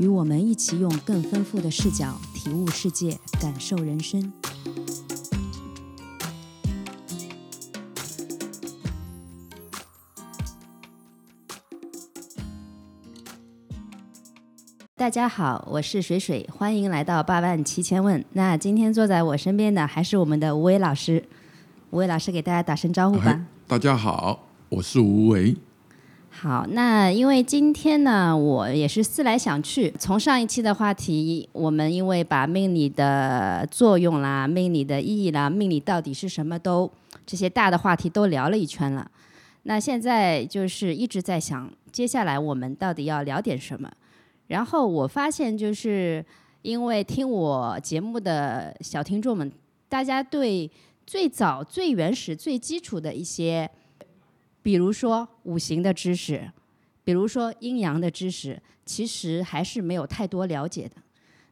与我们一起用更丰富的视角体悟世界，感受人生。大家好，我是水水，欢迎来到八万七千问。那今天坐在我身边的还是我们的吴伟老师，吴伟老师给大家打声招呼吧。大家好，我是吴伟。好，那因为今天呢，我也是思来想去，从上一期的话题，我们因为把命理的作用啦、命理的意义啦、命理到底是什么都这些大的话题都聊了一圈了。那现在就是一直在想，接下来我们到底要聊点什么？然后我发现，就是因为听我节目的小听众们，大家对最早、最原始、最基础的一些。比如说五行的知识，比如说阴阳的知识，其实还是没有太多了解的。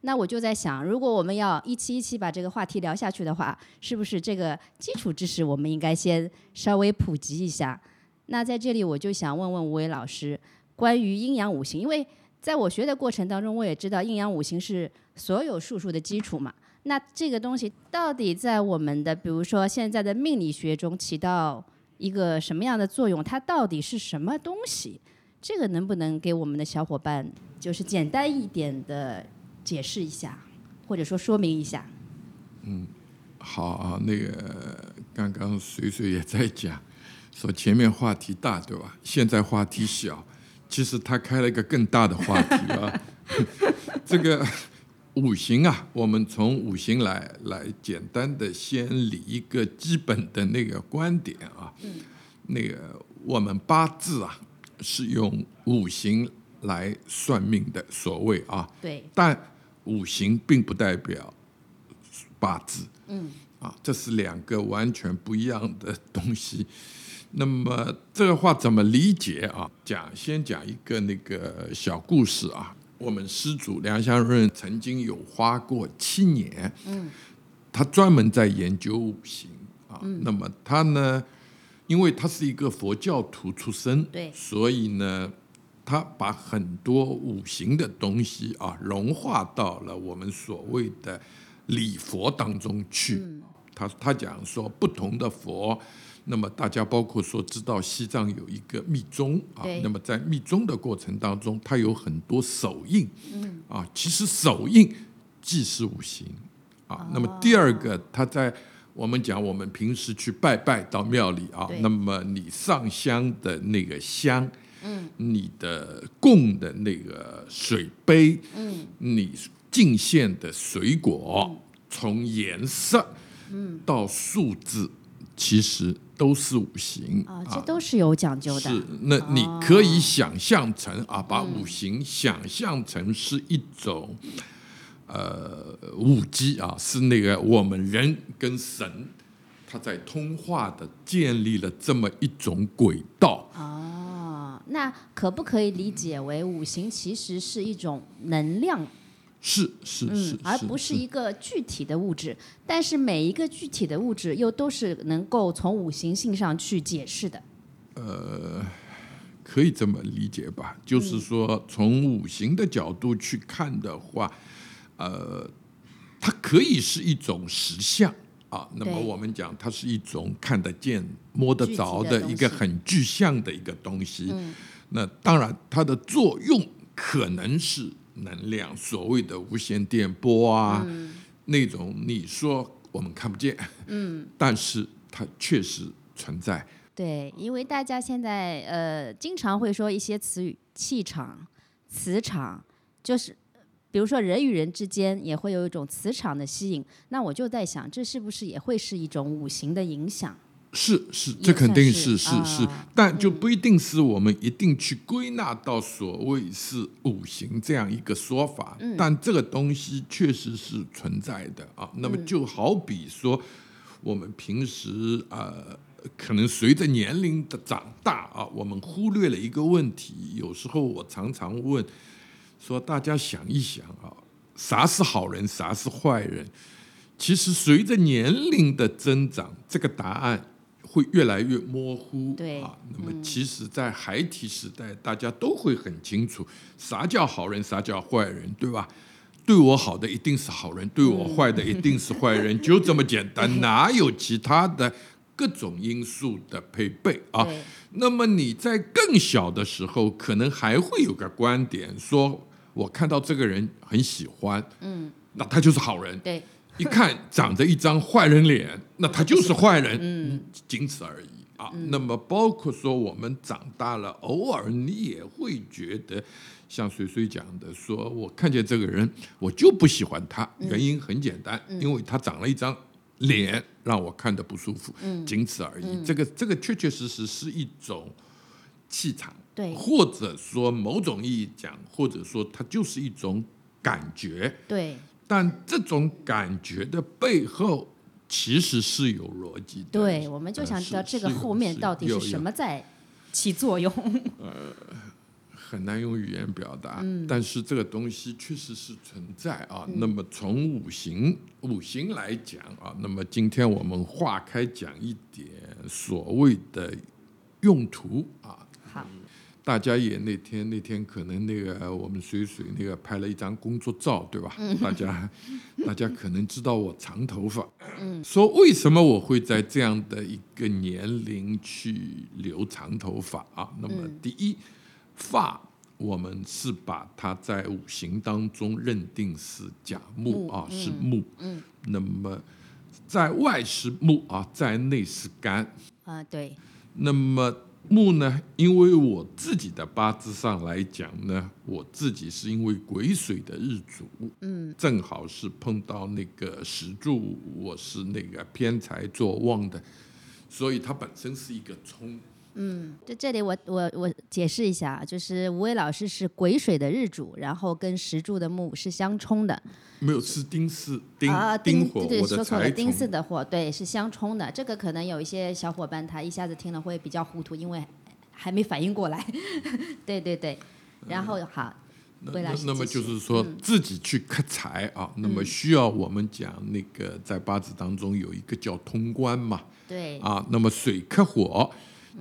那我就在想，如果我们要一期一期把这个话题聊下去的话，是不是这个基础知识我们应该先稍微普及一下？那在这里我就想问问吴伟老师，关于阴阳五行，因为在我学的过程当中，我也知道阴阳五行是所有术数的基础嘛。那这个东西到底在我们的比如说现在的命理学中起到？一个什么样的作用？它到底是什么东西？这个能不能给我们的小伙伴就是简单一点的解释一下，或者说说明一下？嗯，好啊。那个刚刚水水也在讲，说前面话题大，对吧？现在话题小，其实他开了一个更大的话题啊。这个。五行啊，我们从五行来来简单的先理一个基本的那个观点啊。嗯。那个我们八字啊是用五行来算命的，所谓啊。对。但五行并不代表八字。嗯。啊，这是两个完全不一样的东西。那么这个话怎么理解啊？讲先讲一个那个小故事啊。我们师祖梁香润曾经有花过七年，嗯，他专门在研究五行啊。那么他呢，因为他是一个佛教徒出身，对，所以呢，他把很多五行的东西啊融化到了我们所谓的礼佛当中去。他他讲说，不同的佛。那么大家包括说知道西藏有一个密宗啊，那么在密宗的过程当中，它有很多手印，啊，其实手印既是五行啊。那么第二个，它在我们讲我们平时去拜拜到庙里啊，那么你上香的那个香，嗯，你的供的那个水杯，嗯，你进献的水果，从颜色，嗯，到数字，其实。都是五行啊，这都是有讲究的。是，那你可以想象成啊，把五行想象成是一种呃五机啊，是那个我们人跟神他在通话的建立了这么一种轨道。哦，那可不可以理解为五行其实是一种能量？是是是，而不是一个具体的物质。但是每一个具体的物质又都是能够从五行性上去解释的。呃，可以这么理解吧？就是说，从五行的角度去看的话，呃，它可以是一种实相啊。那么我们讲，它是一种看得见、摸得着的一个很具象的一个东西。那当然，它的作用可能是。能量，所谓的无线电波啊，那种你说我们看不见，嗯，但是它确实存在。对，因为大家现在呃经常会说一些词语，气场、磁场，就是比如说人与人之间也会有一种磁场的吸引。那我就在想，这是不是也会是一种五行的影响？是是，这肯定是是是但就不一定是我们一定去归纳到所谓是五行这样一个说法，嗯但这个东西确实是存在的啊。那么嗯就好比说，我们平时呃，可能随着年龄的长大啊，我们忽略了一个问题。有时候我常常问说，大家想一想啊，啥是好人，啥是坏人？其实随着年龄的增长，这个答案会越来越模糊。对啊，那么其实，在孩提时代，大家都会很清楚啥叫好人，啥叫坏人，对吧？对我好的一定是好人，对我坏的一定是坏人，就这么简单，哪有其他的各种因素的配备啊？那么你在更小的时候，可能还会有个观点，说我看到这个人很喜欢，嗯，那他就是好人。对一看长着一张坏人脸，那他就是坏人，嗯，仅此而已啊。那么包括说我们长大了，偶尔你也会觉得，像水水讲的，说我看见这个人，我就不喜欢他，原因很简单，因为他长了一张脸让我看的不舒服，仅此而已。这个这个确确实实是一种气场，对。或者说某种意义讲，或者说它就是一种感觉。对但这种感觉的背后其实是有逻辑的。对，我们就呃想知道这个后面到底是什么在起作用。呃很难用语言表达，嗯但是这个东西确实是存在啊。那么从五行五行来讲啊，那么今天我们化开讲一点所谓的用途啊。好，大家也那天那天可能那个我们水水那个拍了一张工作照，对吧？大家 大家可能知道我长头发，说为什么我会在这样的一个年龄去留长头发啊？那么第一，发我们是把它在五行当中认定是甲木木啊，是木，嗯，那么在外是木啊，在内是肝，啊，对，那么木呢？因为我自己的八字上来讲呢，我自己是因为癸水的日主，嗯，正好是碰到那个石柱，我是那个偏财做旺的，所以它本身是一个冲。就这里我我我解释一下啊，就是吴伟老师是癸水的日主，然后跟石柱的木是相冲的没有是丁巳丁、啊，丁火，对对，说错了，丁巳。的火，对，是相冲的。这个可能有一些小伙伴他一下子听了会比较糊涂，因为还没反应过来。对对对，然后好，那那么就是说自己去克财啊，那么需要我们讲那个在八字当中有一个叫通关嘛，对啊，那么水克火，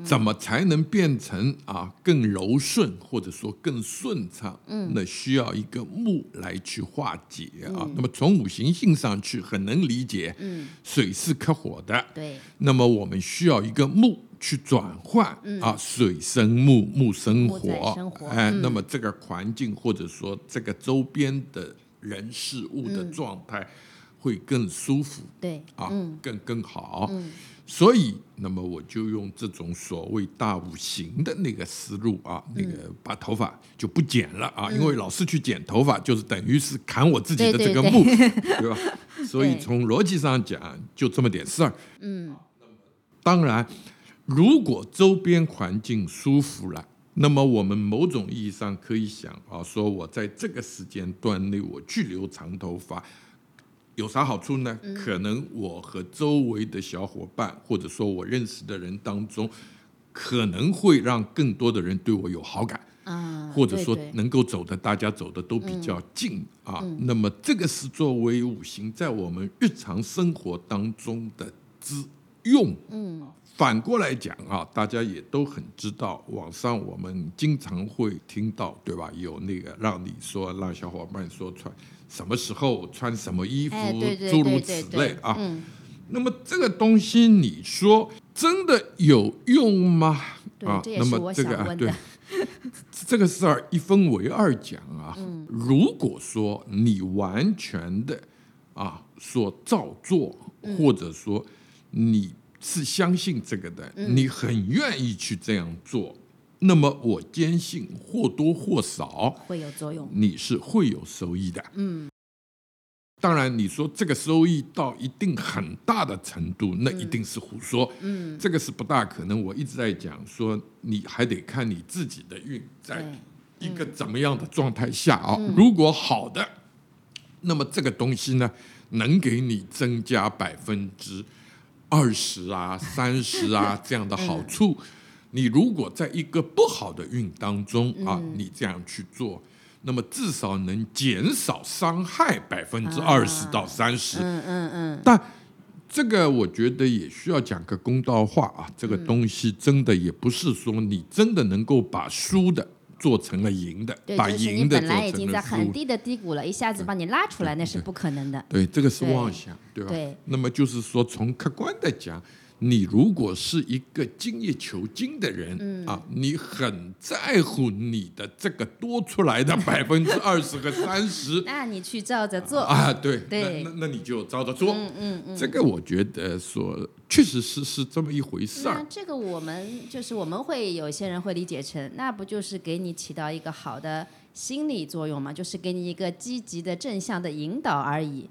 怎么才能变成啊更柔顺，或者说更顺畅？嗯，那需要一个木来去化解啊。那么从五行性上去很能理解，嗯，水是克火的，对那么我们需要一个木去转换、啊，水生木，木生火，生火哎，嗯那么这个环境或者说这个周边的人事物的状态会更舒服。对啊，更更好。所以，那么我就用这种所谓大五行的那个思路啊，那个把头发就不剪了啊，因为老是去剪头发，就是等于是砍我自己的这个木，对吧？所以从逻辑上讲，就这么点事儿。嗯，当然，如果周边环境舒服了。那么我们某种意义上可以想啊，说我在这个时间段内我去留长头发，有啥好处呢？可能我和周围的小伙伴，或者说我认识的人当中，可能会让更多的人对我有好感，啊，或者说能够走的大家走的都比较近啊。那么这个是作为五行在我们日常生活当中的之用。嗯。反过来讲啊，大家也都很知道，网上我们经常会听到，对吧？有那个让你说，让小伙伴说穿什么时候穿什么衣服，哎对对诸如此类啊。嗯，那么这个东西，你说真的有用吗？啊，那么这个啊，对这个事儿一分为二讲啊。嗯如果说你完全的啊所照做，嗯或者说你是相信这个的，嗯你很愿意去这样做，那么我坚信或多或少会有作用。你是会有收益的。嗯，当然，你说这个收益到一定很大的程度，那一定是胡说。嗯，这个是不大可能。我一直在讲说，你还得看你自己的运在，一个怎么样的状态下啊？如果好的，那么这个东西呢，能给你增加百分之二十啊、三十啊这样的好处。你如果在一个不好的运当中啊，你这样去做，那么至少能减少伤害百分之二十到三十。嗯嗯嗯，但这个我觉得也需要讲个公道话啊，这个东西真的也不是说你真的能够把输的做成了赢的，对，把赢的本做成了来已经在很。低的低谷了，一下子把你拉出来，那是不可能的。对，这个是妄想，对吧？对那么就是说，从客观的讲，你如果是一个精益求精的人、嗯啊，你很在乎你的这个多出来的 百分之二十和三十那你去照着做，啊，对，对那那那你就照着做。嗯嗯嗯。这个我觉得说确实是是这么一回事儿。那这个我们就是我们会有些人会理解成，那不就是给你起到一个好的心理作用吗？就是给你一个积极的正向的引导而已。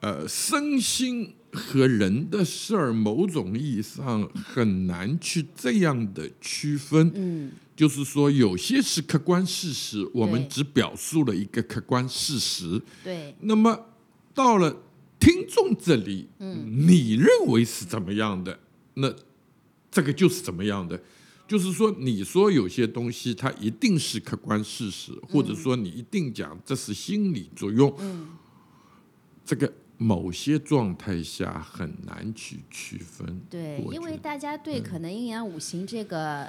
呃，身心和人的事儿，某种意义上很难去这样的区分。嗯，就是说，有些是客观事实，我们只表述了一个客观事实。对，那么到了听众这里，嗯，你认为是怎么样的？那这个就是怎么样的。就是说，你说有些东西它一定是客观事实，或者说你一定讲这是心理作用，嗯，这个某些状态下很难去区分。对，因为大家对可能阴阳五行这个。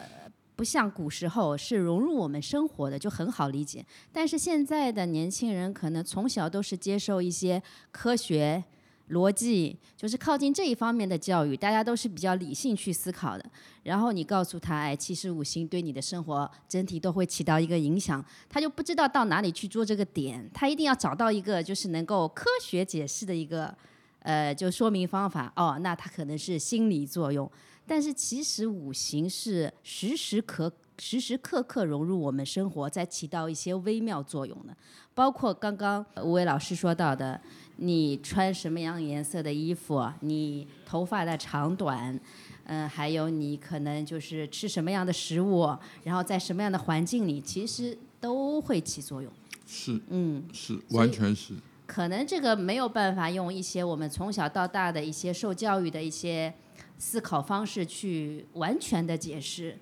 不像古时候是融入我们生活的，就很好理解。但是现在的年轻人可能从小都是接受一些科学、逻辑，就是靠近这一方面的教育，大家都是比较理性去思考的。然后你告诉他，哎，其实五行对你的生活整体都会起到一个影响，他就不知道到哪里去做这个点，他一定要找到一个就是能够科学解释的一个呃，就说明方法。哦，那他可能是心理作用。但是其实五行是时时刻时时刻刻融入我们生活，在起到一些微妙作用的。包括刚刚吴伟老师说到的，你穿什么样颜色的衣服，你头发的长短，嗯、还有你可能就是吃什么样的食物，然后在什么样的环境里，其实都会起作用。是嗯，是，完全是。可能这个没有办法用一些我们从小到大的一些受教育的一些思考方式去完全的解释，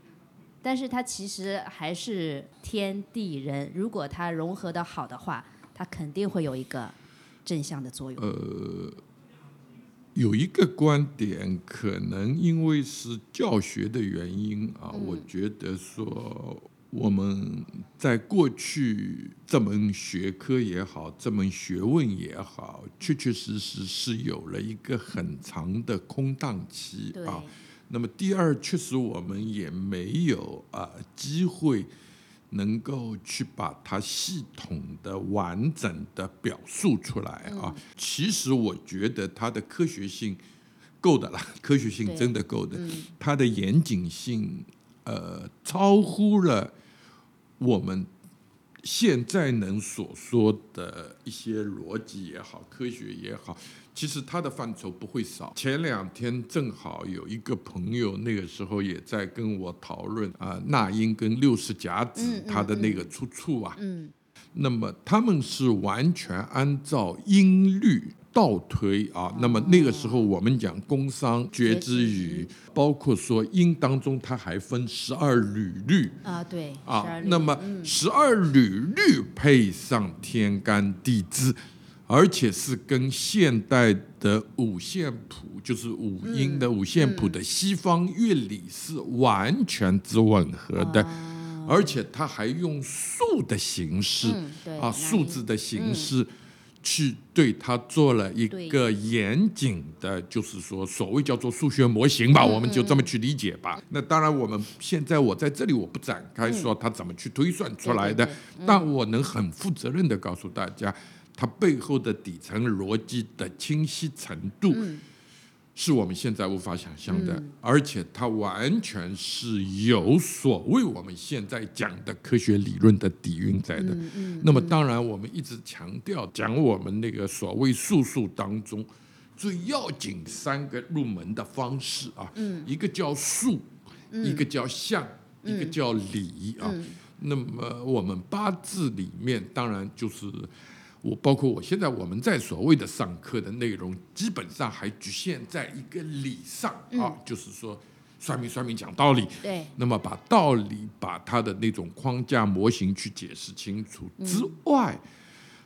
但是它其实还是天地人，如果它融合的好的话，它肯定会有一个正向的作用。呃有一个观点，可能因为是教学的原因啊，嗯我觉得说我们在过去这门学科也好，这门学问也好，确确实实是有了一个很长的空档期对，啊。那么第二，确实我们也没有啊机会能够去把它系统的、完整的表述出来啊。其实我觉得它的科学性够的了，科学性真的够的，嗯它的严谨性呃超乎了我们。现在能所说的一些逻辑也好，科学也好，其实它的范畴不会少。前两天正好有一个朋友，那个时候也在跟我讨论啊，那英跟六十甲子它的那个出处啊。嗯那么他们是完全按照音律倒推啊。那么那个时候我们讲工商觉之语，包括说音当中它还分十二律律。啊，对，啊那么十二缕律配上天干地支，而且是跟现代的五线谱，就是五音的五线谱的西方乐理是完全之吻合的，而且它还用数的形式、嗯啊，数字的形式。去对它做了一个严谨的，就是说所谓叫做数学模型吧，我们就这么去理解吧。那当然，我们现在我在这里我不展开说它怎么去推算出来的，但我能很负责任的告诉大家，它背后的底层逻辑的清晰程度。是我们现在无法想象的，而且它完全是有所谓我们现在讲的科学理论的底蕴在的。那么，当然我们一直强调讲我们那个所谓术数当中最要紧三个入门的方式啊，一个叫术，一个叫相，一个叫理啊。那么我们八字里面当然就是。我包括我现在我们在所谓的上课的内容，基本上还局限在一个理上啊，就是说算命算命讲道理。对。那么把道理把它的那种框架模型去解释清楚之外，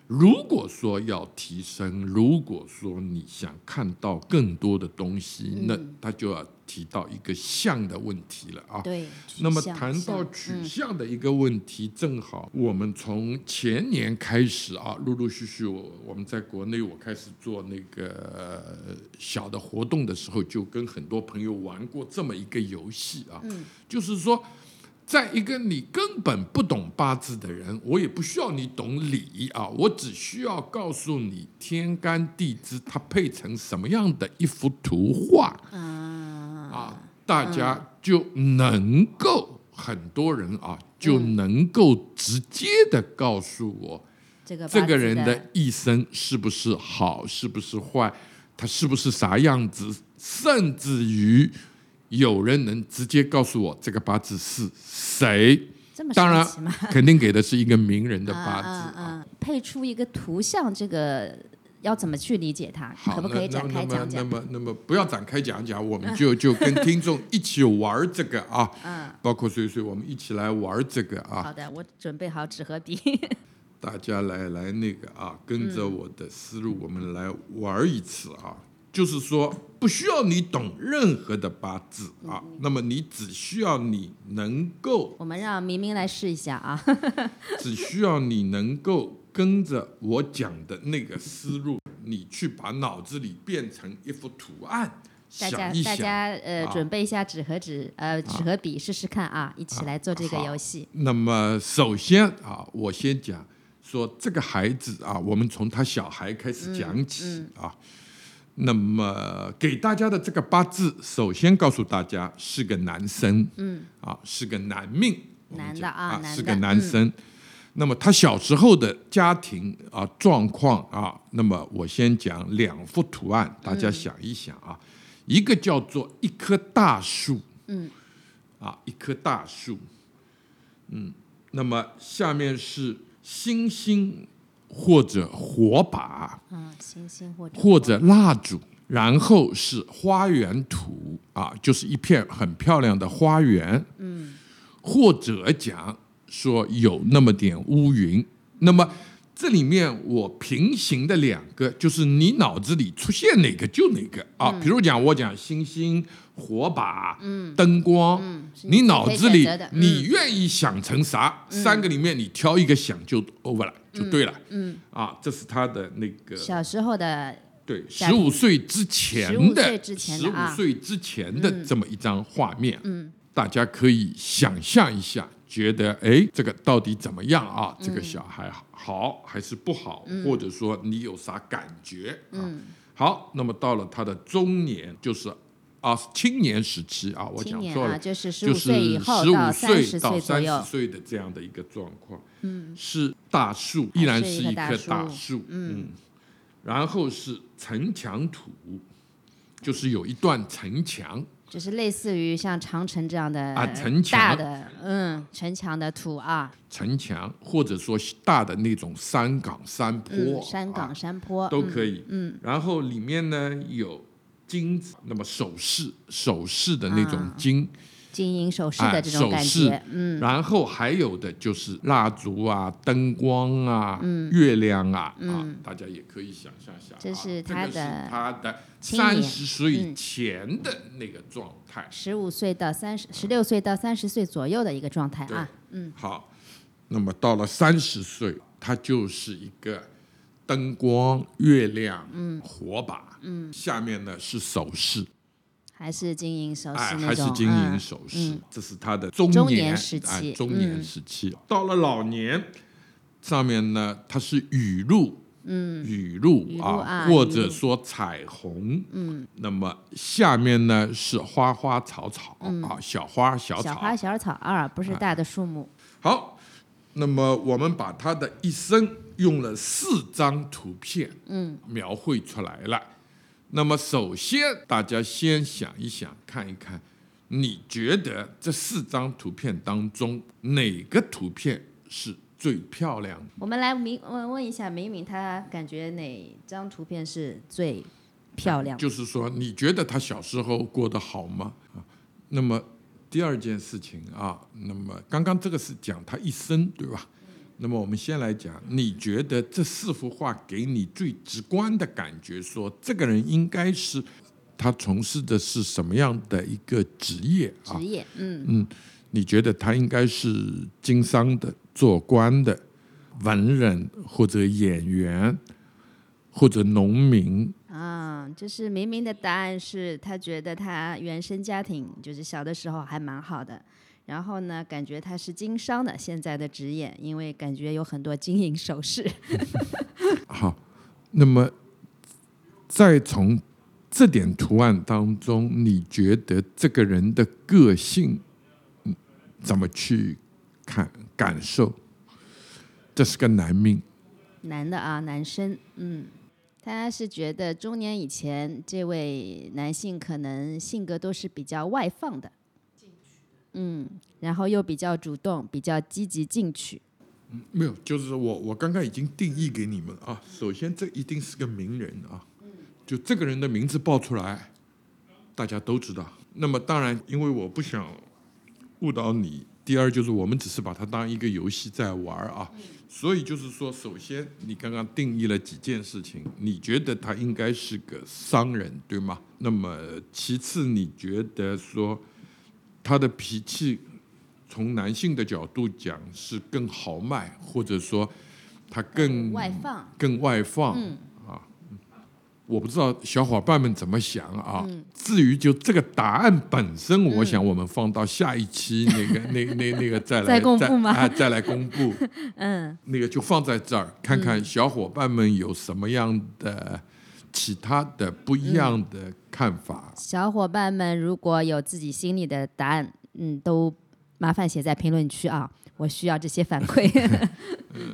如果说要提升，如果说你想看到更多的东西，那他就要。提到一个像的问题了啊，对。那么谈到取向的一个问题，正好我们从前年开始啊，陆陆续续我我们在国内我开始做那个小的活动的时候，就跟很多朋友玩过这么一个游戏啊，就是说，在一个你根本不懂八字的人，我也不需要你懂理啊，我只需要告诉你天干地支它配成什么样的一幅图画。啊，大家就能够很多人啊，就能够直接的告诉我，这个这个人的一生是不是好，是不是坏，他是不是啥样子，甚至于有人能直接告诉我这个八字是谁。当然，肯定给的是一个名人的八字啊，配出一个图像这个。要怎么去理解它？可不可以展开讲讲？那么，那么不要展开讲讲，我们就就跟听众一起玩这个啊。嗯。包括所以，我们一起来玩这个啊。好的，我准备好纸和笔。大家来来那个啊，跟着我的思路，我们来玩一次啊。就是说，不需要你懂任何的八字啊，那么你只需要你能够。我们让明明来试一下啊。只需要你能够。跟着我讲的那个思路，你去把脑子里变成一幅图案，大家大家呃，准备一下纸和纸呃纸和笔试试看啊，一起来做这个游戏。那么首先啊，我先讲说这个孩子啊，我们从他小孩开始讲起啊。那么给大家的这个八字，首先告诉大家是个男生，嗯，啊是个男命，男的啊，是个男生。那么他小时候的家庭啊状况啊，那么我先讲两幅图案，大家想一想啊，一个叫做一棵大树，嗯，啊一棵大树，嗯，那么下面是星星或者火把，嗯，星星或者或者蜡烛，然后是花园土啊，就是一片很漂亮的花园，嗯，或者讲。说有那么点乌云，那么这里面我平行的两个，就是你脑子里出现哪个就哪个啊。比如讲，我讲星星、火把、灯光，你脑子里你愿意想成啥？三个里面你挑一个想就 over 了，就对了。嗯，啊，这是他的那个小时候的对十五岁之前的十五岁之前的这么一张画面。嗯，大家可以想象一下。觉得哎，这个到底怎么样啊？这个小孩好还是不好？或者说你有啥感觉啊？好，那么到了他的中年，就是啊青年时期啊，我讲错了，就是十五岁以后到三十岁岁的这样的一个状况。嗯，是大树，依然是一棵大树。嗯，然后是城墙土，就是有一段城墙。就是类似于像长城这样的啊，城墙大的嗯，城墙的土啊，城墙或者说大的那种山岗山坡，山岗山坡都可以。嗯，然后里面呢有金子，那么首饰首饰的那种金。金银首饰的这种感觉，嗯，然后还有的就是蜡烛啊、灯光啊、月亮啊，啊，大家也可以想象下，这是他的他的三十岁前的那个状态，十五岁到三十，十六岁到三十岁左右的一个状态啊，嗯，好，那么到了三十岁，它就是一个灯光、月亮、嗯，火把，嗯，下面呢是首饰。还是金银首饰还是金银首饰，这是他的中年时期。中年时期到了老年，上面呢，它是雨露，嗯，语录语录啊，啊或者说彩虹，嗯，那么下面呢是花花草草、啊，小花小草，小花小草啊，不是大的树木。好，那么我们把他的一生用了四张图片，嗯，描绘出来了。那么首先，大家先想一想，看一看，你觉得这四张图片当中哪个图片是最漂亮的？我们来明问问一下明明，他感觉哪张图片是最漂亮的？就是说，你觉得他小时候过得好吗？啊，那么第二件事情啊，那么刚刚这个是讲他一生，对吧？那么我们先来讲，你觉得这四幅画给你最直观的感觉，说这个人应该是他从事的是什么样的一个职业啊职？业，嗯嗯，你觉得他应该是经商的、做官的、文人或者演员或者农民？啊，就是明明的答案是他觉得他原生家庭就是小的时候还蛮好的，然后呢，感觉他是经商的现在的职业，因为感觉有很多金银首饰。好，那么再从这点图案当中，你觉得这个人的个性嗯怎么去看感受？这是个男命，男的啊，男生，嗯，他是觉得中年以前这位男性可能性格都是比较外放的，嗯，然后又比较主动，比较积极进取，嗯没有，就是我我刚刚已经定义给你们啊。首先，这一定是个名人啊，就这个人的名字报出来，大家都知道。那么当然，因为我不想误导你。第二就是我们只是把它当一个游戏在玩啊，所以就是说，首先你刚刚定义了几件事情，你觉得他应该是个商人，对吗？那么其次，你觉得说他的脾气，从男性的角度讲是更豪迈，或者说他更外放，更外放、啊。我不知道小伙伴们怎么想啊。至于就这个答案本身，我想我们放到下一期那个、那那那个再来 再公布吗啊，再来公布。嗯，那个就放在这儿，看看小伙伴们有什么样的其他的不一样的看法。小伙伴们如果有自己心里的答案，嗯，都麻烦写在评论区啊，我需要这些反馈。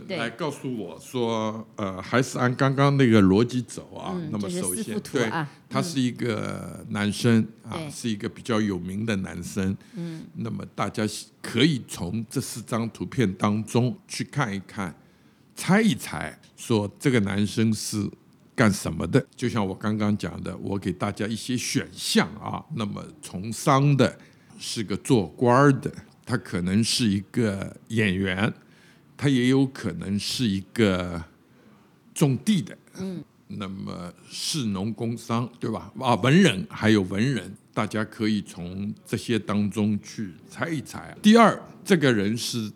对来告诉我说，呃，还是按刚刚那个逻辑走啊。嗯那么首先，对，啊他是一个男生啊，是一个比较有名的男生。嗯，那么大家可以从这四张图片当中去看一看，猜一猜，说这个男生是干什么的？就像我刚刚讲的，我给大家一些选项啊。那么从商的，是个做官的，他可能是一个演员。他也有可能是一个种地的，嗯，那么士农工商，对吧？啊，文人还有文人，大家可以从这些当中去猜一猜。第二，这个人是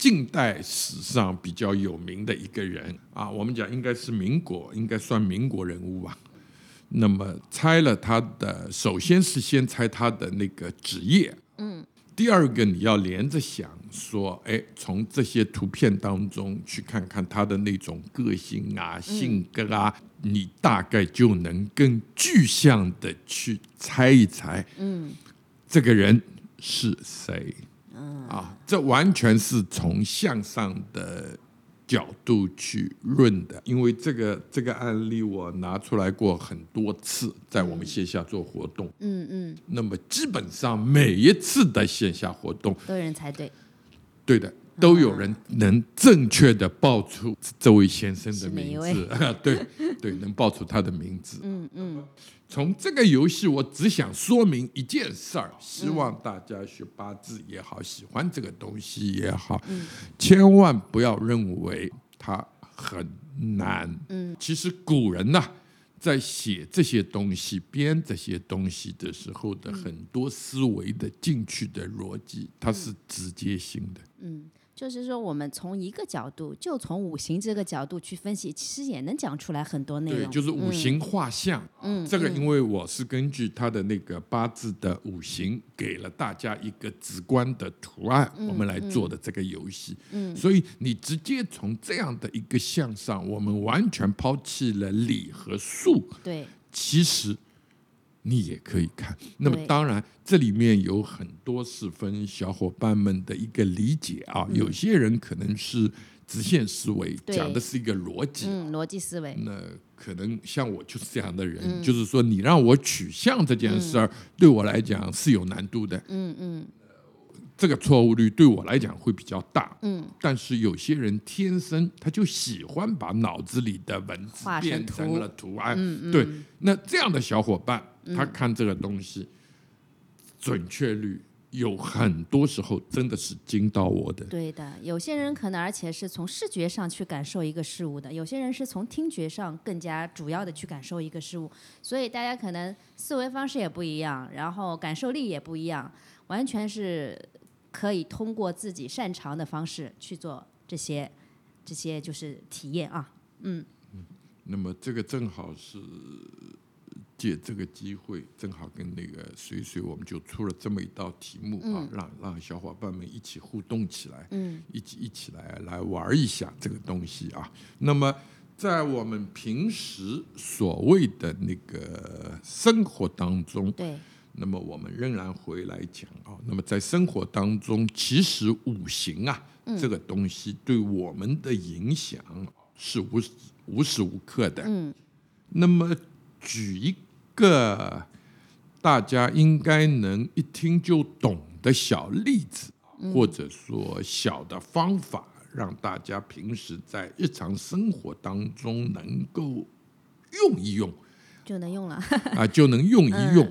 近代史上比较有名的一个人啊，我们讲应该是民国，应该算民国人物吧。那么猜了他的，首先是先猜他的那个职业，嗯。第二个，你要连着想说，哎，从这些图片当中去看看他的那种个性啊、性格啊，你大概就能更具象的去猜一猜，嗯，这个人是谁？嗯，啊，这完全是从向上的角度去论的，因为这个这个案例我拿出来过很多次，在我们线下做活动，嗯嗯，那么基本上每一次的线下活动，都有人猜对，对的，都有人能正确的报出这位先生的名字，对对，能报出他的名字。嗯嗯。从这个游戏，我只想说明一件事儿，希望大家学八字也好，喜欢这个东西也好，千万不要认为它很难。嗯，其实古人呐、在写这些东西、编这些东西的时候的很多思维的进去的逻辑，它是直接性的。就是说，我们从一个角度，就从五行这个角度去分析，其实也能讲出来很多内容对，就是五行画像。嗯，这个因为我是根据他的那个八字的五行，给了大家一个直观的图案，我们来做的这个游戏。嗯，所以你直接从这样的一个象上，我们完全抛弃了理和数。对，其实你也可以看。那么当然，这里面有很多是分小伙伴们的一个理解啊。有些人可能是直线思维，讲的是一个逻辑。嗯，逻辑思维，那可能像我就是这样的人，就是说你让我取向这件事儿，对我来讲是有难度的。嗯嗯，这个错误率对我来讲会比较大。嗯，但是有些人天生他就喜欢把脑子里的文字变成图了图案。对，那这样的小伙伴，嗯他看这个东西，准确率有很多时候真的是惊到我的。对的。有些人可能而且是从视觉上去感受一个事物的，有些人是从听觉上更加主要的去感受一个事物，所以大家可能思维方式也不一样，然后感受力也不一样，完全是可以通过自己擅长的方式去做这些这些就是体验啊。嗯那么这个正好是借这个机会，正好跟那个水水，我们就出了这么一道题目啊，让让小伙伴们一起互动起来，嗯，一起一起来来玩一下这个东西啊。那么在我们平时所谓的那个生活当中，对，那么我们仍然回来讲啊，那么在生活当中，其实五行啊、这个东西对我们的影响是无时无时无刻的。嗯，那么举一个大家应该能一听就懂的小例子，或者说小的方法，让大家平时在日常生活当中能够用一用。就能用了。啊，就能用一用。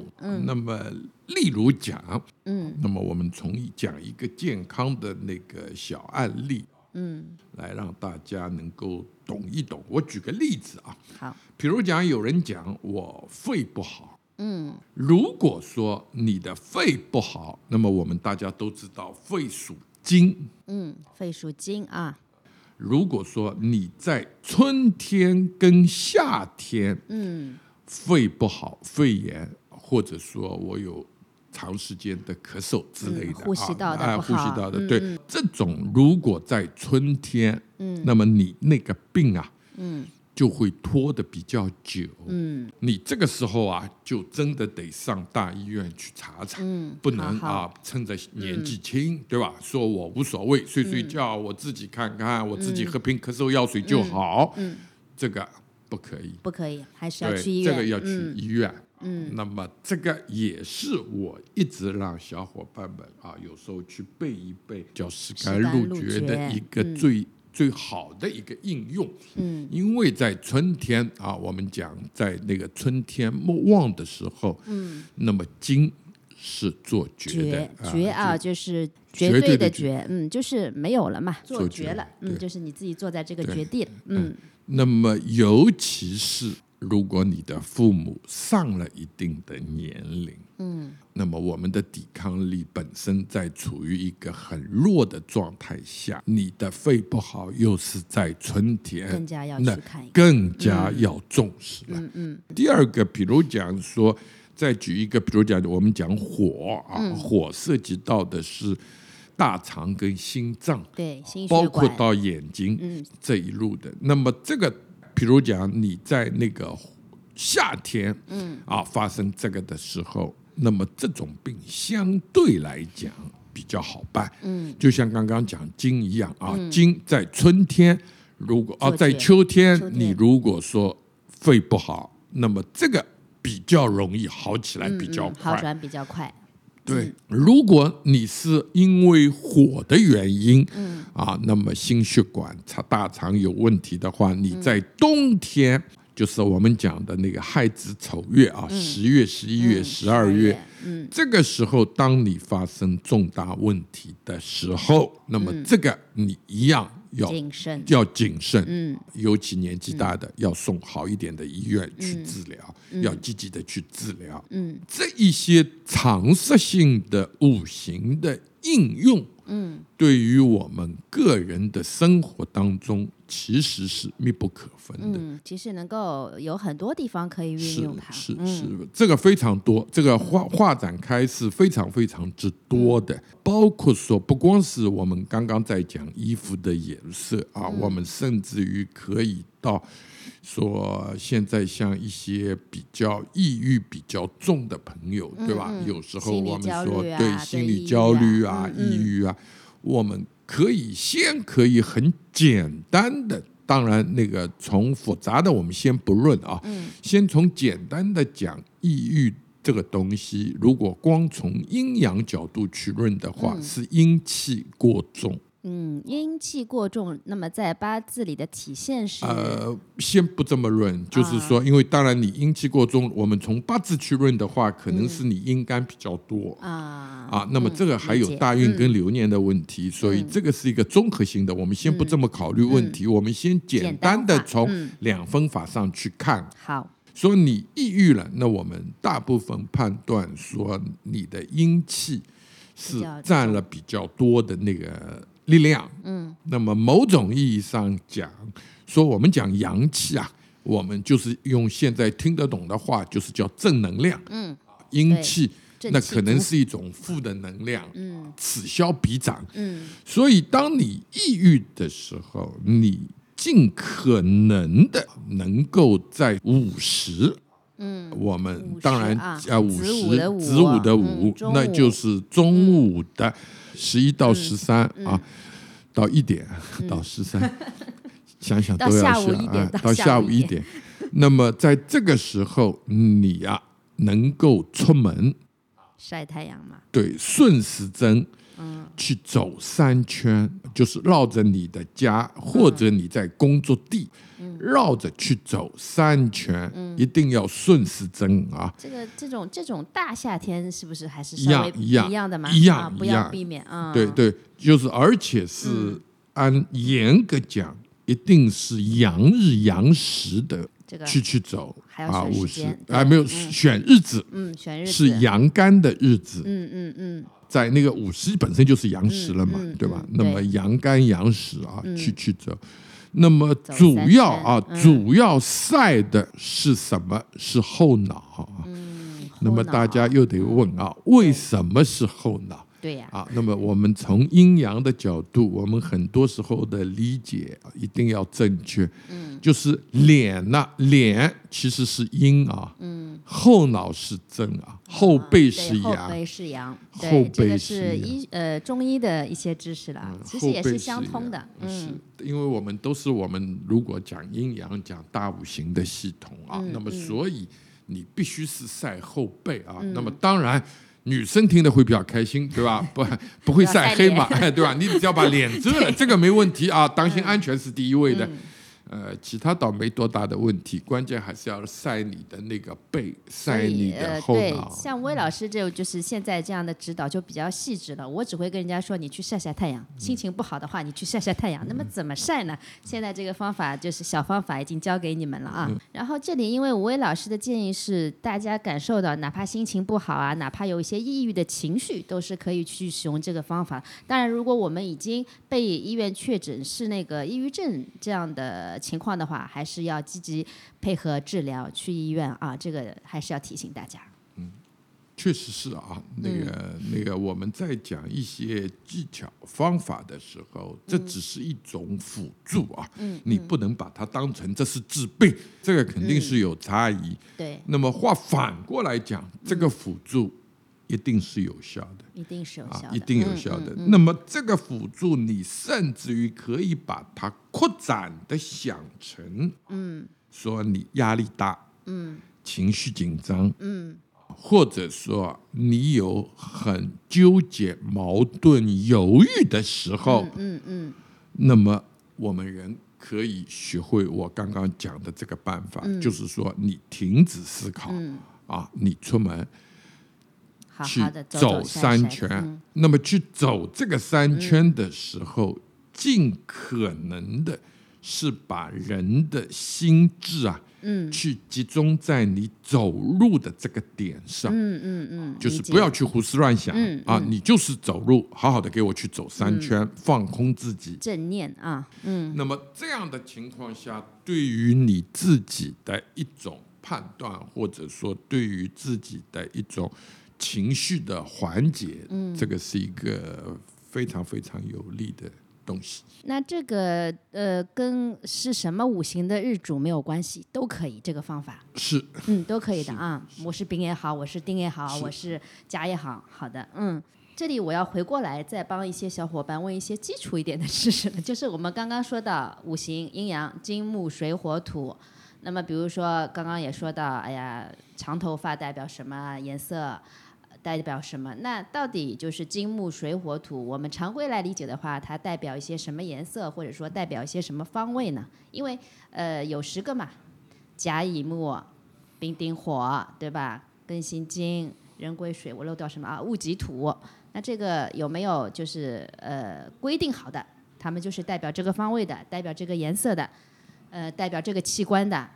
那么，例如讲，嗯，那么我们从讲一个健康的那个小案例，嗯，来让大家能够懂一懂。我举个例子啊，好，比如讲，有人讲我肺不好。嗯，如果说你的肺不好，那么我们大家都知道肺属金。嗯，肺属金啊，如果说你在春天跟夏天，嗯，肺不好，肺炎，或者说我有长时间的咳嗽之类的，嗯呼吸道的啊，呼吸道的，对，这种如果在春天，嗯，那么你那个病啊，嗯，就会拖得比较久，嗯，你这个时候啊，就真的得上大医院去查查，嗯不能啊，趁着年纪轻，对吧？说我无所谓，睡睡觉，我自己看看，我自己喝瓶咳嗽药水就好，嗯。这个不可以。不可以，还是要，去医院。这个要去嗯医院。嗯，那么这个也是我一直让小伙伴们啊，有时候去背一背叫石石甘甘露露诀的一个嗯最、最好的一个应用。嗯，因为在春天啊，我们讲在那个春天莫忘的时候，嗯，那么金是做绝的绝绝啊，就就是绝绝对对的绝嗯，就是没有了嘛，做做绝绝了，嗯，就是你自己坐在这个对绝地了，嗯那么尤其是如果你的父母上了一定的年龄，嗯，那么我们的抵抗力本身在处于一个很弱的状态下，你的肺不好，又是在春天，更加要去看。更加要重视了。嗯嗯。第二个，比如讲说，再举一个，比如讲我们讲火啊，嗯。火涉及到的是大肠跟心脏，对，心包括，到眼睛嗯。这一路的。那么这个，比如讲你在那个夏天，嗯。啊发生这个的时候，那么这种病相对来讲比较好办。嗯。就像刚刚讲金一样啊，金在春天，如果啊在秋天秋，天。你如果说肺不好，那么这个比较容易好起来，嗯比较嗯好。转比较快。对，如果你是因为火的原因，嗯。啊，那么心血管、肠大肠有问题的话，你嗯。在冬天，就是我们讲的那个亥子丑月啊，十月、十一月、嗯十二月，，嗯。这个时候，当你发生重大问题的时候，那么这个你一样要谨慎。要谨慎，嗯。尤其年纪大的，要送好一点的医院去治疗，要积极的去治疗。嗯。这一些常识性的五行的应用，嗯，对于我们个人的生活当中，其实是密不可分的。嗯，其实能够有很多地方可以运用它。是是，这个非常多，这个画画展开是非常非常之多的，包括说不光是我们刚刚在讲衣服的颜色啊，我们甚至于可以到。说现在像一些比较抑郁比较重的朋友，对吧？有时候我们说对心理焦虑啊、抑郁啊，我们可以先可以很简单的，当然那个从复杂的我们先不论啊，先从简单的讲抑郁这个东西，如果光从阴阳角度去论的话，是阴气过重。嗯，阴气过重，那么在八字里的体现是？呃，先不这么论，就是说，因为当然你阴气过重，我们从八字去论的话，可能是你阴干比较多啊啊，那么这个还有大运跟流年的问题，所以这个是一个综合性的。我们先不这么考虑问题，我们先简单的从两分法上去看。好，说你抑郁了，那我们大部分判断说你的阴气是占了比较多的那个。力量，嗯，那么某种意义上讲，说我们讲阳气啊，我们就是用现在听得懂的话，就是叫正能量，嗯，阴气那可能是一种负的能量，嗯，此消彼长，嗯，所以当你抑郁的时候，你尽可能的能够在午时，嗯，我们当然啊，午时子午的午，那就是中午的。十一到十三啊，到一点到十三，想想都要想啊，到下午一点。那么在这个时候，你呀能够出门晒太阳吗？对，顺时针，嗯，去走三圈，就是绕着你的家或者你在工作地。绕着去走三圈，一定要顺时针啊！这个这种这种大夏天是不是还是一样一样一样的嘛？一样不要避免啊！对对，就是而且是按严格讲，一定是阳日阳时的去去走啊，五十啊没有选日子，嗯，选日子是阳干的日子，嗯嗯嗯，在那个五十本身就是阳时了嘛，对吧？那么阳干阳时啊，去去走。那么主要啊，主要晒的是什么？是后脑。嗯，那么大家又得问啊，为什么是后脑？对呀。啊，那么我们从阴阳的角度，我们很多时候的理解一定要正确。嗯，就是脸呢，脸其实是阴啊。嗯，后脑是正啊，后背是阳。后背是阳。后背是医呃中医的一些知识了，其实也是相通的。嗯，因为我们都是我们如果讲阴阳讲大五行的系统啊，那么所以你必须是晒后背啊。那么当然。女生听的会比较开心，对吧？不不会晒黑嘛，对吧？你只要把脸遮了，这个没问题啊。当心安全是第一位的。呃，其他倒没多大的问题，关键还是要晒你的那个背，晒你的后脑。像魏老师这就是现在这样的指导就比较细致了。我只会跟人家说，你去晒晒太阳，心情不好的话，你去晒晒太阳。那么怎么晒呢？现在这个方法就是小方法已经教给你们了啊。然后这里因为吴威老师的建议是，大家感受到哪怕心情不好啊，哪怕有一些抑郁的情绪，都是可以去使用这个方法。当然，如果我们已经被医院确诊是那个抑郁症这样的。情况的话，还是要积极配合治疗，去医院啊！这个还是要提醒大家。嗯，确实是啊。那个那个，我们在讲一些技巧方法的时候，这只是一种辅助啊。嗯，你不能把它当成这是治病，这个肯定是有差异。对。那么话反过来讲，这个辅助。一定是有效的，一定是有效的，一定有效的。那么这个辅助，你甚至于可以把它扩展的想成，嗯，说你压力大，嗯，情绪紧张，嗯，或者说你有很纠结、矛盾、犹豫的时候，嗯嗯，那么我们人可以学会我刚刚讲的这个办法，就是说你停止思考，啊，你出门。去走三圈，那么去走这个三圈的时候，尽可能的是把人的心智啊嗯。去集中在你走路的这个点上，嗯嗯嗯，就是不要去胡思乱想、嗯啊，你就是走路，好好的给我去走三圈，放空自己。正念啊，嗯。那么这样的情况下，对于你自己的一种判断，或者说对于自己的一种情绪的缓解，嗯这个是一个非常非常有利的东西。那这个呃跟是什么五行的日主没有关系，都可以这个方法，是嗯，都可以的啊。我是丙也好，我是丁也好，是我是甲也好，好的，嗯。这里我要回过来再帮一些小伙伴问一些基础一点的知识了，就是我们刚刚说到五行阴阳金木水火土，那么比如说刚刚也说到，哎呀，长头发代表什么颜色？代表什么？那到底就是金木水火土？我们常规来理解的话，它代表一些什么颜色，或者说代表一些什么方位呢？因为呃有十个嘛，甲乙木、丙丁火，对吧？庚辛金、壬癸水，我漏掉什么啊？戊己土。那这个有没有就是呃规定好的？他们就是代表这个方位的，代表这个颜色的，呃，代表这个器官的，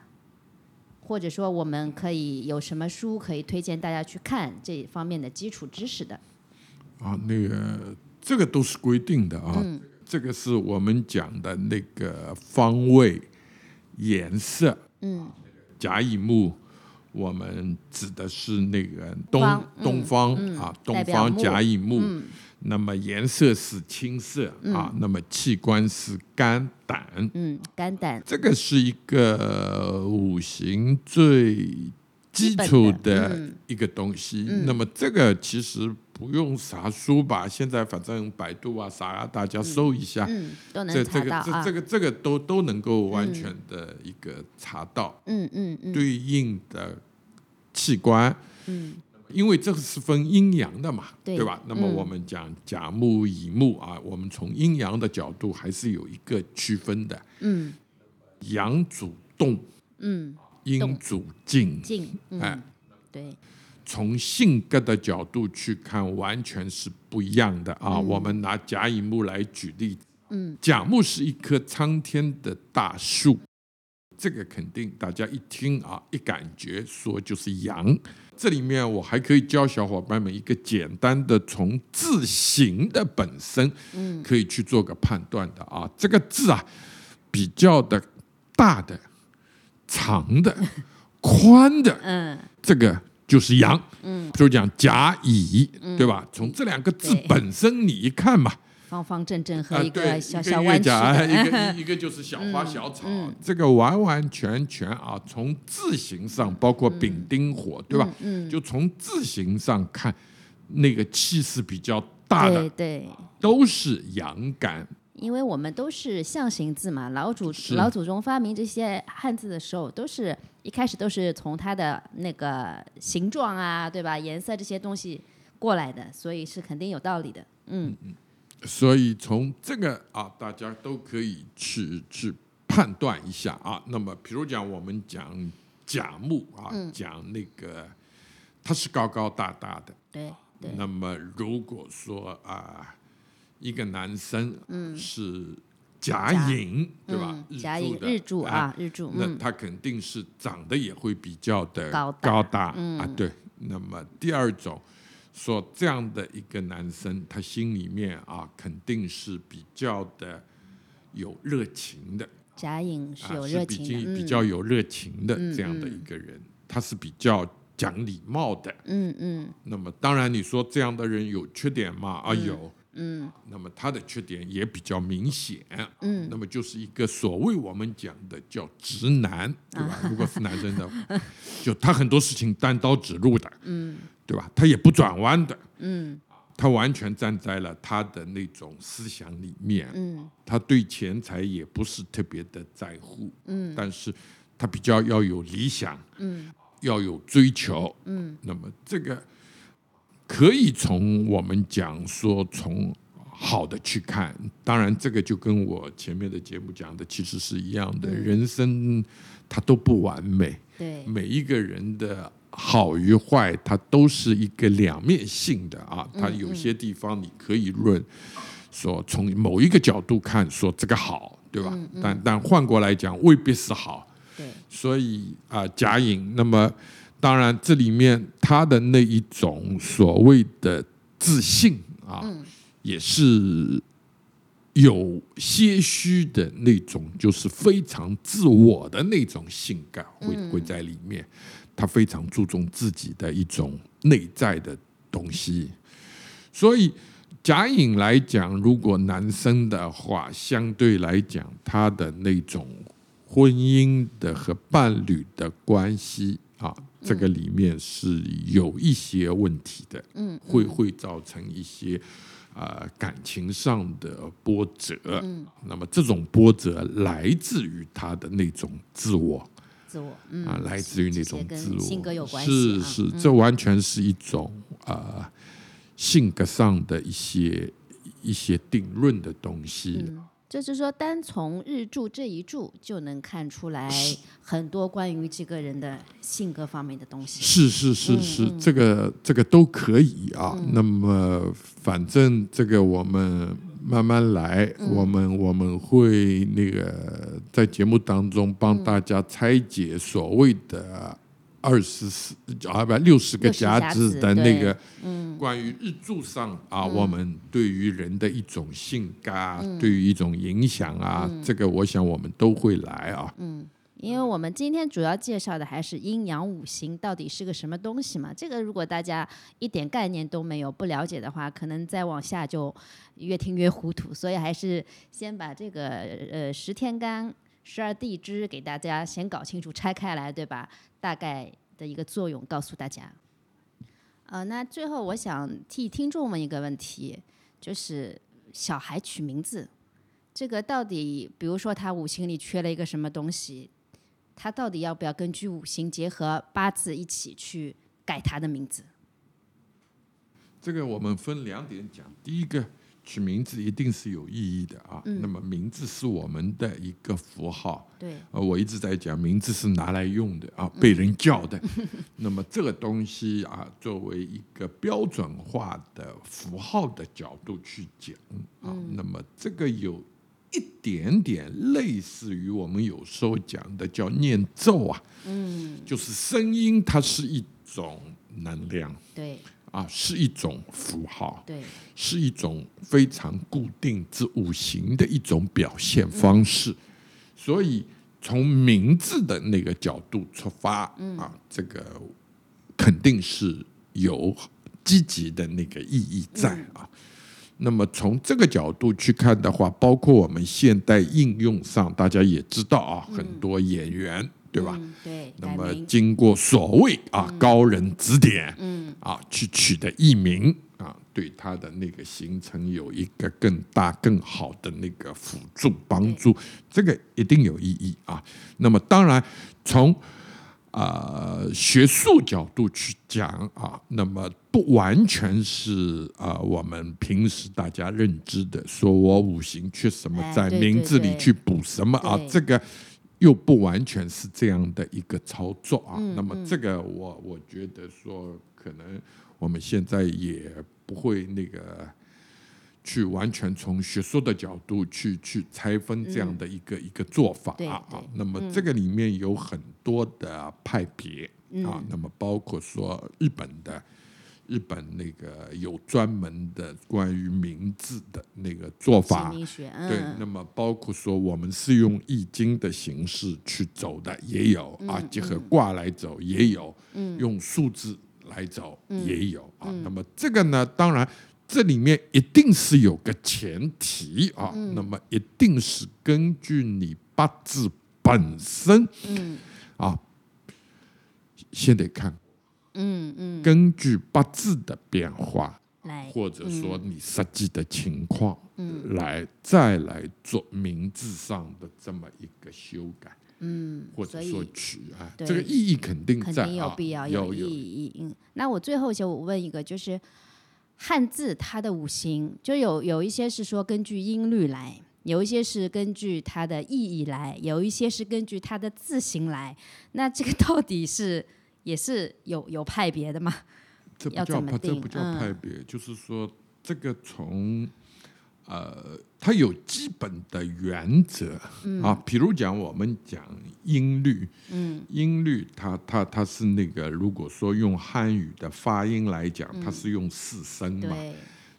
或者说我们可以有什么书可以推荐大家去看这方面的基础知识的？啊，那个这个都是规定的啊，嗯这个是我们讲的那个方位、颜色，嗯，甲乙木。我们指的是那个东东方、嗯啊，东方甲乙木，嗯那么颜色是青色、啊，那么器官是肝胆，嗯，肝胆，这个是一个五行最基础的一个东西。嗯。那么这个其实不用啥书吧，现在反正百度啊啥啊，大家搜一下，嗯，都能这这个查到啊这这，个这个都都能够完全的一个查到、嗯嗯嗯。对应的器官。嗯因为这个是分阴阳的嘛，对吧？那么嗯我们讲甲木、乙木啊，我们从阴阳的角度还是有一个区分的。嗯阳主动，嗯，阴主静。静，哎嗯，对，从性格的角度去看，完全是不一样的啊。我们拿甲乙木来举例，嗯，甲木是一棵苍天的大树，这个肯定大家一听啊，一感觉说就是阳。这里面我还可以教小伙伴们一个简单的从字形的本身，嗯可以去做个判断的啊。这个字啊，比较的大的、长的、宽的，嗯这个就是阳。嗯，就讲甲乙，对吧？从这两个字本身你一看嘛，方方正正和啊，一，个小小弯曲甲，一，个 一一个就是小花小草，嗯这个完完全全啊，从字形上，包括丙丁火，对吧？嗯，就从字形上看，那个气势比较大的对对。都是阳感，因为我们都是象形字嘛，老祖老祖宗发明这些汉字的时候，都是一开始都是从它的那个形状啊，对吧？颜色这些东西过来的，所以是肯定有道理的。嗯嗯所以从这个啊，大家都可以去去判断一下啊。那么，比如讲我们讲甲木啊，嗯讲那个它是高高大大的。对对，那么如果说啊，一个男生是甲寅，对吧？嗯，甲乙的日柱哎啊，日柱，嗯那他肯定是长得也会比较的高大高大嗯啊。对，那么第二种说这样的一个男生，他心里面啊肯定是比较的有热情的贾颖是啊，有是比热情的，比嗯较有热情的嗯这样的嗯一个人，他是比较讲礼貌的。嗯嗯那么当然，你说这样的人有缺点吗？啊，有。嗯那么他的缺点也比较明显。嗯那么就是一个所谓我们讲的叫直男，对吧？如果是男生的，就他很多事情单刀直入的，嗯对吧？他也不转弯的，嗯。他完全站在了他的那种思想里面。嗯。他对钱财也不是特别的在乎，嗯。但是他比较要有理想，嗯。要有追求。嗯。那么这个可以从我们讲说从好的去看，当然这个就跟我前面的节目讲的其实是一样的，人生它都不完美，对，每一个人的好与坏，它都是一个两面性的啊，它有些地方你可以论说从某一个角度看说这个好，对吧？但但换过来讲未必是好。对，所以啊，甲寅，那么当然这里面他的那一种所谓的自信啊，也是有些许的那种，就是非常自我的那种性感会会在里面。他非常注重自己的一种内在的东西，所以甲寅来讲，如果男生的话，相对来讲，他的那种婚姻的和伴侣的关系啊，这个里面是有一些问题的，嗯，会会造成一些啊感情上的波折，嗯，那么这种波折来自于他的那种自我。自我啊，来自于那种自我性格有关系，是是，这完全是一种啊性格上的一些一些定论的东西。就是说，单从日柱这一柱就能看出来很多关于这个人的性格方面的东西。是是是是，这个这个都可以啊。那么，反正这个我们慢慢来，我们我们会那个在节目当中帮大家拆解所谓的。二十四啊不六十个甲子的那个，嗯，关于日柱上啊，我们对于人的一种性格啊，对于一种影响啊，这个我想我们都会来啊。嗯，因为我们今天主要介绍的还是阴阳五行到底是个什么东西嘛。这个如果大家一点概念都没有、不了解的话，可能再往下就越听越糊涂。所以还是先把这个呃十天干。十二地支给大家先搞清楚，拆开来，对吧？大概的一个作用告诉大家。呃，那最后我想替听众问一个问题，就是小孩取名字，这个到底，比如说他五行里缺了一个什么东西，他到底要不要根据五行结合八字一起去改他的名字？这个我们分两点讲，第一个。取名字一定是有意义的啊，那么名字是我们的一个符号。对，呃，我一直在讲，名字是拿来用的啊，被人叫的。那么这个东西啊，作为一个标准化的符号的角度去讲啊，那么这个有一点点类似于我们有时候讲的叫念咒啊，嗯，就是声音它是一种能量。对。啊，是一种符号，对，是一种非常固定之五行的一种表现方式，所以从名字的那个角度出发，嗯。啊，这个肯定是有积极的那个意义在啊。那么从这个角度去看的话，包括我们现代应用上，大家也知道啊，很多演员。对吧？对。那么经过所谓啊高人指点，嗯，啊去取的艺名啊，对他的那个形成有一个更大更好的那个辅助帮助，这个一定有意义啊。那么当然从啊学术角度去讲啊，那么不完全是啊我们平时大家认知的，说我五行缺什么，在名字里去补什么啊，这个。又不完全是这样的一个操作啊，那么这个我我觉得说，可能我们现在也不会那个去完全从学术的角度去去拆分这样的一个一个做法啊。啊，那么这个里面有很多的派别啊，那么包括说日本的。日本那个有专门的关于名字的那个做法，对，那么包括说我们是用易经的形式去走的也有啊，结合卦来走也有，用数字来走也有啊。那么这个呢，当然这里面一定是有个前提啊，那么一定是根据你八字本身，啊，先得看。嗯嗯，根据八字的变化来，或者说你实际的情况，嗯，来再来做名字上的这么一个修改，嗯，或者说取啊，这个意义肯定肯定有必要有意义。嗯，那我最后就问一个，就是汉字它的五行，就有有一些是说根据音律来，有一些是根据它的意义来，有一些是根据它的字形来，那这个到底是？也是有有派别的嘛？这不叫派，这不叫派别，就是说这个从呃，它有基本的原则。啊，比如讲我们讲音律，嗯，音律它它它是那个，如果说用汉语的发音来讲，它是用四声嘛，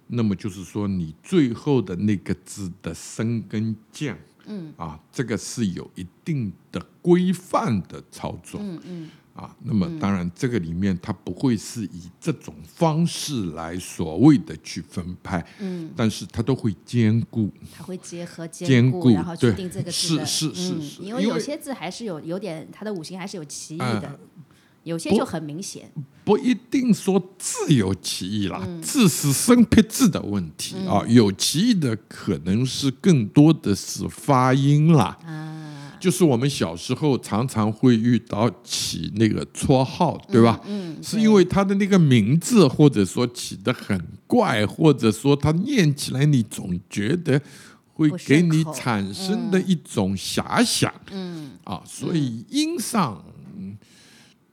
那么就是说你最后的那个字的升跟降，嗯，啊，这个是有一定的规范的操作，嗯嗯。啊，那么当然，这个里面它不会是以这种方式来所谓的去分派，嗯，但是它都会兼顾，它会结合兼顾，然后去定这个字的，是是是，因为有些字还是有有点它的五行还是有歧义的，有些就很明显，不一定说字有歧义啦，字是生僻字的问题啊，有歧义的可能是更多的是发音啦。就是我们小时候常常会遇到起那个绰号，对吧？嗯，是因为他的那个名字，或者说起的很怪，或者说他念起来你总觉得会给你产生的一种遐想。嗯，啊，所以音上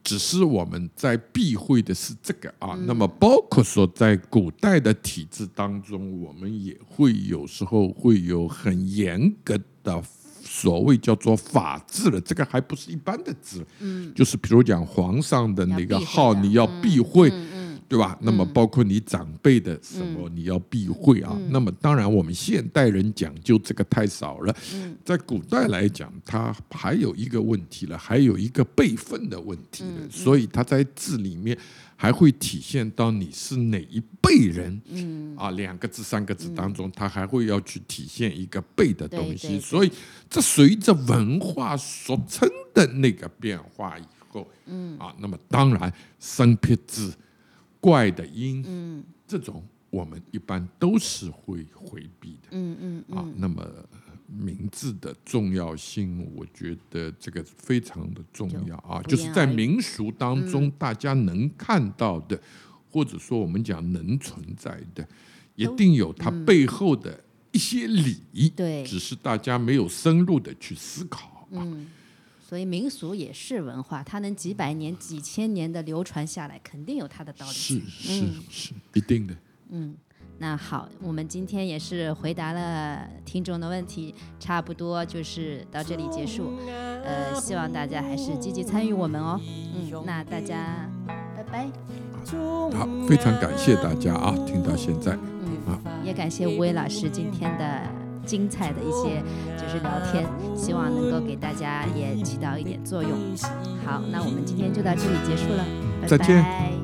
只是我们在避讳的是这个啊。那么包括说在古代的体制当中，我们也会有时候会有很严格的。所谓叫做法治了，这个还不是一般的治，嗯，就是比如讲皇上的那个号，你要避讳，对吧？那么包括你长辈的什么，你要避讳啊。那么当然，我们现代人讲究这个太少了，在古代来讲，它还有一个问题了，还有一个辈分的问题了，所以它在字里面。还会体现到你是哪一辈人，嗯。啊，两个字、三个字当中，它还会要去体现一个辈的东西，所以这随着文化所称的那个变化以后，嗯。啊，那么当然生僻字、怪的音，嗯，这种我们一般都是会回避的，嗯嗯。啊，那么。名字的重要性，我觉得这个非常的重要啊！就是在民俗当中，大家能看到的，或者说我们讲能存在的，一定有它背后的一些理，对，只是大家没有深入的去思考啊。所以民俗也是文化，它能几百年、几千年的流传下来，肯定有它的道理。是是是，一定的。嗯。那好，我们今天也是回答了听众的问题，差不多就是到这里结束。呃，希望大家还是积极参与我们哦。嗯，那大家拜拜。好，非常感谢大家啊，听到现在。嗯，也感谢吴伟老师今天的精彩的一些就是聊天，希望能够给大家也起到一点作用。好，那我们今天就到这里结束了，再见。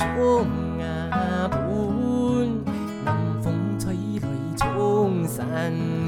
冲啊本，南风吹来冲山。